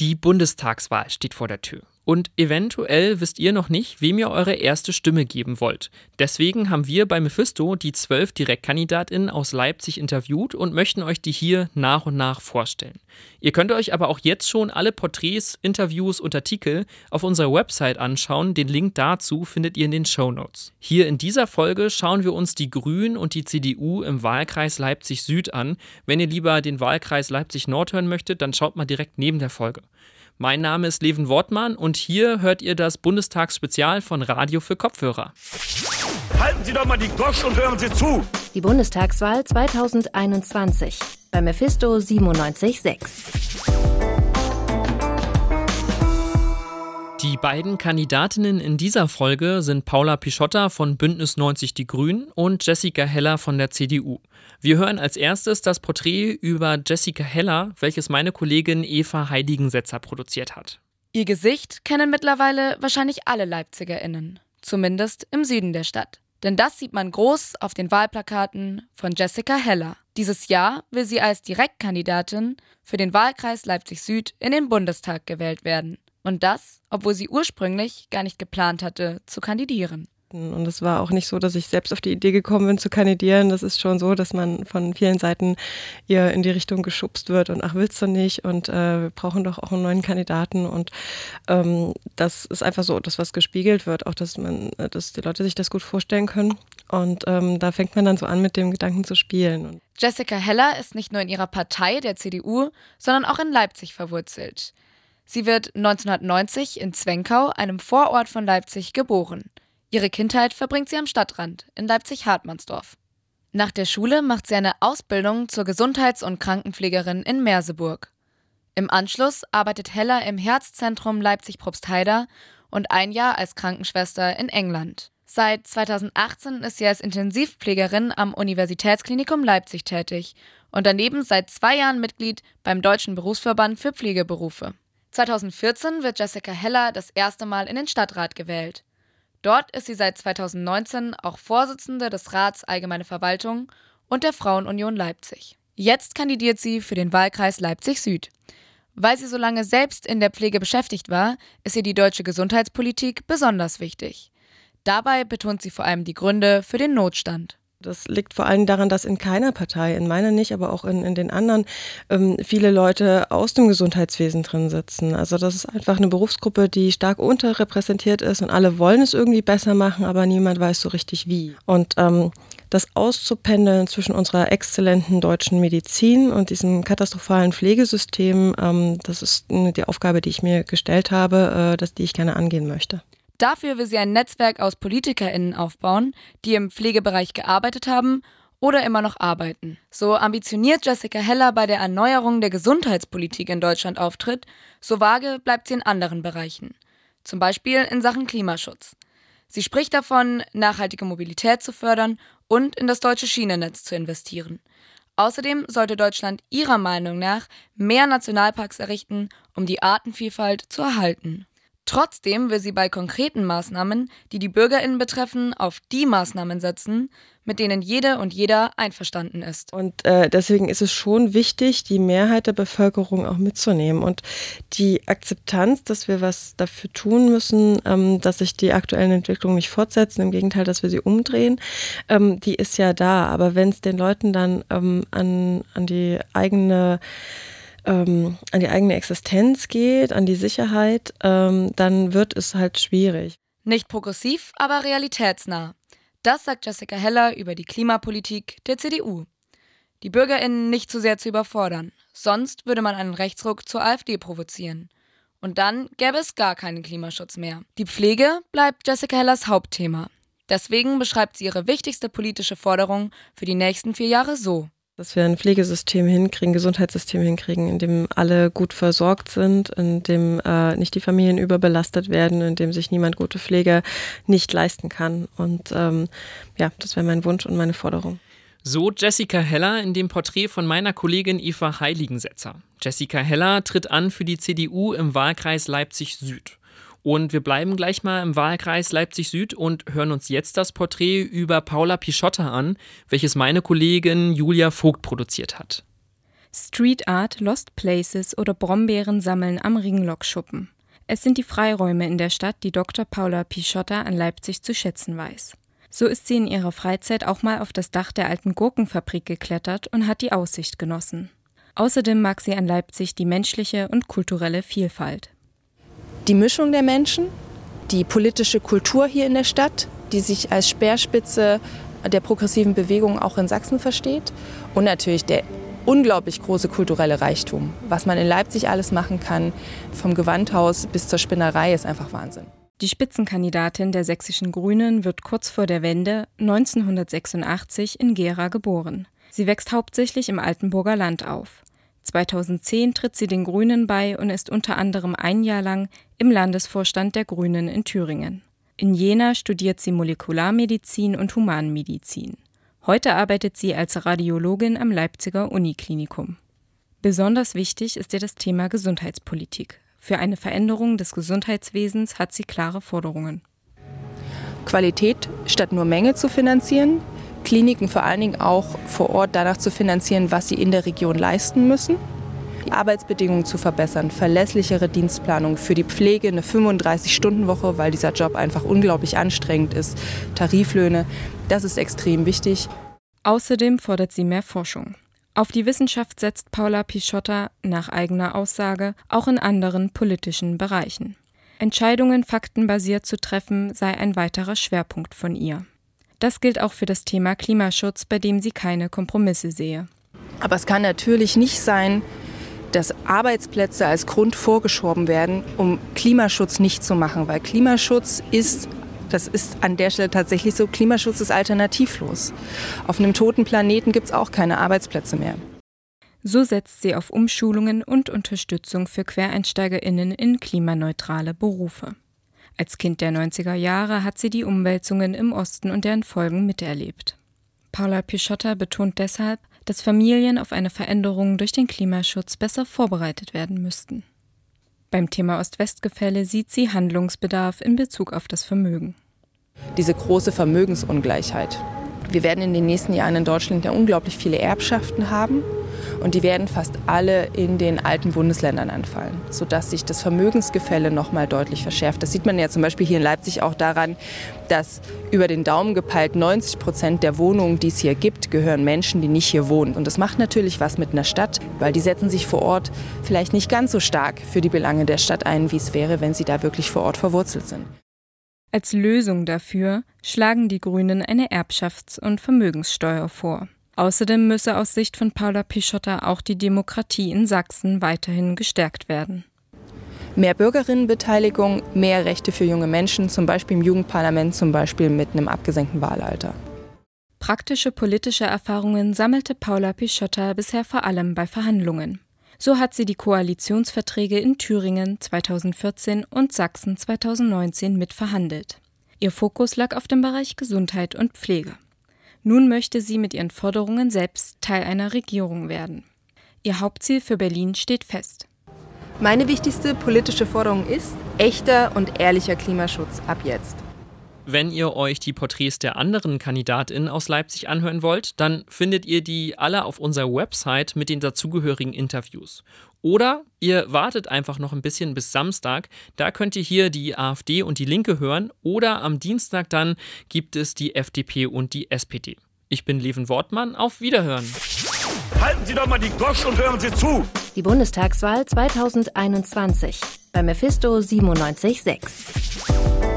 Die Bundestagswahl steht vor der Tür. Und eventuell wisst ihr noch nicht, wem ihr eure erste Stimme geben wollt. Deswegen haben wir bei Mephisto die zwölf DirektkandidatInnen aus Leipzig interviewt und möchten euch die hier nach und nach vorstellen. Ihr könnt euch aber auch jetzt schon alle Porträts, Interviews und Artikel auf unserer Website anschauen. Den Link dazu findet ihr in den Show Notes. Hier in dieser Folge schauen wir uns die Grünen und die CDU im Wahlkreis Leipzig Süd an. Wenn ihr lieber den Wahlkreis Leipzig Nord hören möchtet, dann schaut mal direkt neben der Folge. Mein Name ist Leven Wortmann und hier hört ihr das Bundestagsspezial von Radio für Kopfhörer. Halten Sie doch mal die Gosch und hören Sie zu. Die Bundestagswahl 2021 bei Mephisto 97.6. Die beiden Kandidatinnen in dieser Folge sind Paula Pischotta von Bündnis 90 Die Grünen und Jessica Heller von der CDU. Wir hören als erstes das Porträt über Jessica Heller, welches meine Kollegin Eva Heiligensetzer produziert hat. Ihr Gesicht kennen mittlerweile wahrscheinlich alle LeipzigerInnen, zumindest im Süden der Stadt. Denn das sieht man groß auf den Wahlplakaten von Jessica Heller. Dieses Jahr will sie als Direktkandidatin für den Wahlkreis Leipzig Süd in den Bundestag gewählt werden. Und das, obwohl sie ursprünglich gar nicht geplant hatte, zu kandidieren. Und es war auch nicht so, dass ich selbst auf die Idee gekommen bin zu kandidieren. Das ist schon so, dass man von vielen Seiten eher in die Richtung geschubst wird und ach, willst du nicht? Und äh, wir brauchen doch auch einen neuen Kandidaten. Und ähm, das ist einfach so, dass was gespiegelt wird, auch dass man, dass die Leute sich das gut vorstellen können. Und ähm, da fängt man dann so an, mit dem Gedanken zu spielen. Jessica Heller ist nicht nur in ihrer Partei, der CDU, sondern auch in Leipzig verwurzelt. Sie wird 1990 in Zwenkau, einem Vorort von Leipzig, geboren. Ihre Kindheit verbringt sie am Stadtrand in Leipzig-Hartmannsdorf. Nach der Schule macht sie eine Ausbildung zur Gesundheits- und Krankenpflegerin in Merseburg. Im Anschluss arbeitet Heller im Herzzentrum Leipzig-Probstheida und ein Jahr als Krankenschwester in England. Seit 2018 ist sie als Intensivpflegerin am Universitätsklinikum Leipzig tätig und daneben seit zwei Jahren Mitglied beim Deutschen Berufsverband für Pflegeberufe. 2014 wird Jessica Heller das erste Mal in den Stadtrat gewählt. Dort ist sie seit 2019 auch Vorsitzende des Rats Allgemeine Verwaltung und der Frauenunion Leipzig. Jetzt kandidiert sie für den Wahlkreis Leipzig Süd. Weil sie so lange selbst in der Pflege beschäftigt war, ist ihr die deutsche Gesundheitspolitik besonders wichtig. Dabei betont sie vor allem die Gründe für den Notstand. Das liegt vor allem daran, dass in keiner Partei, in meiner nicht, aber auch in, in den anderen, ähm, viele Leute aus dem Gesundheitswesen drin sitzen. Also das ist einfach eine Berufsgruppe, die stark unterrepräsentiert ist und alle wollen es irgendwie besser machen, aber niemand weiß so richtig wie. Und ähm, das auszupendeln zwischen unserer exzellenten deutschen Medizin und diesem katastrophalen Pflegesystem, ähm, das ist die Aufgabe, die ich mir gestellt habe, äh, dass die ich gerne angehen möchte. Dafür will sie ein Netzwerk aus PolitikerInnen aufbauen, die im Pflegebereich gearbeitet haben oder immer noch arbeiten. So ambitioniert Jessica Heller bei der Erneuerung der Gesundheitspolitik in Deutschland auftritt, so vage bleibt sie in anderen Bereichen. Zum Beispiel in Sachen Klimaschutz. Sie spricht davon, nachhaltige Mobilität zu fördern und in das deutsche Schienennetz zu investieren. Außerdem sollte Deutschland ihrer Meinung nach mehr Nationalparks errichten, um die Artenvielfalt zu erhalten. Trotzdem will sie bei konkreten Maßnahmen, die die Bürgerinnen betreffen, auf die Maßnahmen setzen, mit denen jede und jeder einverstanden ist. Und äh, deswegen ist es schon wichtig, die Mehrheit der Bevölkerung auch mitzunehmen und die Akzeptanz, dass wir was dafür tun müssen, ähm, dass sich die aktuellen Entwicklungen nicht fortsetzen, im Gegenteil, dass wir sie umdrehen, ähm, die ist ja da. Aber wenn es den Leuten dann ähm, an, an die eigene ähm, an die eigene Existenz geht, an die Sicherheit, ähm, dann wird es halt schwierig. Nicht progressiv, aber realitätsnah. Das sagt Jessica Heller über die Klimapolitik der CDU. Die BürgerInnen nicht zu sehr zu überfordern, sonst würde man einen Rechtsruck zur AfD provozieren. Und dann gäbe es gar keinen Klimaschutz mehr. Die Pflege bleibt Jessica Hellers Hauptthema. Deswegen beschreibt sie ihre wichtigste politische Forderung für die nächsten vier Jahre so dass wir ein Pflegesystem hinkriegen, Gesundheitssystem hinkriegen, in dem alle gut versorgt sind, in dem äh, nicht die Familien überbelastet werden, in dem sich niemand gute Pflege nicht leisten kann. Und ähm, ja, das wäre mein Wunsch und meine Forderung. So Jessica Heller in dem Porträt von meiner Kollegin Eva Heiligensetzer. Jessica Heller tritt an für die CDU im Wahlkreis Leipzig Süd. Und wir bleiben gleich mal im Wahlkreis Leipzig Süd und hören uns jetzt das Porträt über Paula Pischotta an, welches meine Kollegin Julia Vogt produziert hat. Street Art, Lost Places oder Brombeeren sammeln am Ringlockschuppen. Es sind die Freiräume in der Stadt, die Dr. Paula Pischotta an Leipzig zu schätzen weiß. So ist sie in ihrer Freizeit auch mal auf das Dach der alten Gurkenfabrik geklettert und hat die Aussicht genossen. Außerdem mag sie an Leipzig die menschliche und kulturelle Vielfalt. Die Mischung der Menschen, die politische Kultur hier in der Stadt, die sich als Speerspitze der progressiven Bewegung auch in Sachsen versteht und natürlich der unglaublich große kulturelle Reichtum. Was man in Leipzig alles machen kann, vom Gewandhaus bis zur Spinnerei, ist einfach Wahnsinn. Die Spitzenkandidatin der sächsischen Grünen wird kurz vor der Wende 1986 in Gera geboren. Sie wächst hauptsächlich im Altenburger Land auf. 2010 tritt sie den Grünen bei und ist unter anderem ein Jahr lang im Landesvorstand der Grünen in Thüringen. In Jena studiert sie Molekularmedizin und Humanmedizin. Heute arbeitet sie als Radiologin am Leipziger Uniklinikum. Besonders wichtig ist ihr das Thema Gesundheitspolitik. Für eine Veränderung des Gesundheitswesens hat sie klare Forderungen. Qualität statt nur Menge zu finanzieren, Kliniken vor allen Dingen auch vor Ort danach zu finanzieren, was sie in der Region leisten müssen, die Arbeitsbedingungen zu verbessern, verlässlichere Dienstplanung für die Pflege, eine 35-Stunden-Woche, weil dieser Job einfach unglaublich anstrengend ist, Tariflöhne, das ist extrem wichtig. Außerdem fordert sie mehr Forschung. Auf die Wissenschaft setzt Paula Pischotta nach eigener Aussage auch in anderen politischen Bereichen. Entscheidungen faktenbasiert zu treffen sei ein weiterer Schwerpunkt von ihr. Das gilt auch für das Thema Klimaschutz, bei dem sie keine Kompromisse sehe. Aber es kann natürlich nicht sein, dass Arbeitsplätze als Grund vorgeschoben werden, um Klimaschutz nicht zu machen, weil Klimaschutz ist das ist an der Stelle tatsächlich so. Klimaschutz ist alternativlos. Auf einem toten Planeten gibt es auch keine Arbeitsplätze mehr. So setzt sie auf Umschulungen und Unterstützung für Quereinsteigerinnen in klimaneutrale Berufe. Als Kind der 90er Jahre hat sie die Umwälzungen im Osten und deren Folgen miterlebt. Paula Pischotta betont deshalb, dass Familien auf eine Veränderung durch den Klimaschutz besser vorbereitet werden müssten. Beim Thema Ost-West-Gefälle sieht sie Handlungsbedarf in Bezug auf das Vermögen. Diese große Vermögensungleichheit. Wir werden in den nächsten Jahren in Deutschland ja unglaublich viele Erbschaften haben und die werden fast alle in den alten Bundesländern anfallen, sodass sich das Vermögensgefälle noch mal deutlich verschärft. Das sieht man ja zum Beispiel hier in Leipzig auch daran, dass über den Daumen gepeilt 90 Prozent der Wohnungen, die es hier gibt, gehören Menschen, die nicht hier wohnen. Und das macht natürlich was mit einer Stadt, weil die setzen sich vor Ort vielleicht nicht ganz so stark für die Belange der Stadt ein, wie es wäre, wenn sie da wirklich vor Ort verwurzelt sind. Als Lösung dafür schlagen die Grünen eine Erbschafts- und Vermögenssteuer vor. Außerdem müsse aus Sicht von Paula Pischotta auch die Demokratie in Sachsen weiterhin gestärkt werden. Mehr Bürgerinnenbeteiligung, mehr Rechte für junge Menschen, zum Beispiel im Jugendparlament, zum Beispiel mit einem abgesenkten Wahlalter. Praktische politische Erfahrungen sammelte Paula Pischotta bisher vor allem bei Verhandlungen. So hat sie die Koalitionsverträge in Thüringen 2014 und Sachsen 2019 mitverhandelt. Ihr Fokus lag auf dem Bereich Gesundheit und Pflege. Nun möchte sie mit ihren Forderungen selbst Teil einer Regierung werden. Ihr Hauptziel für Berlin steht fest. Meine wichtigste politische Forderung ist echter und ehrlicher Klimaschutz ab jetzt. Wenn ihr euch die Porträts der anderen KandidatInnen aus Leipzig anhören wollt, dann findet ihr die alle auf unserer Website mit den dazugehörigen Interviews. Oder ihr wartet einfach noch ein bisschen bis Samstag. Da könnt ihr hier die AfD und die Linke hören. Oder am Dienstag dann gibt es die FDP und die SPD. Ich bin Leven Wortmann. Auf Wiederhören. Halten Sie doch mal die Gosch und hören Sie zu. Die Bundestagswahl 2021 bei Mephisto 976.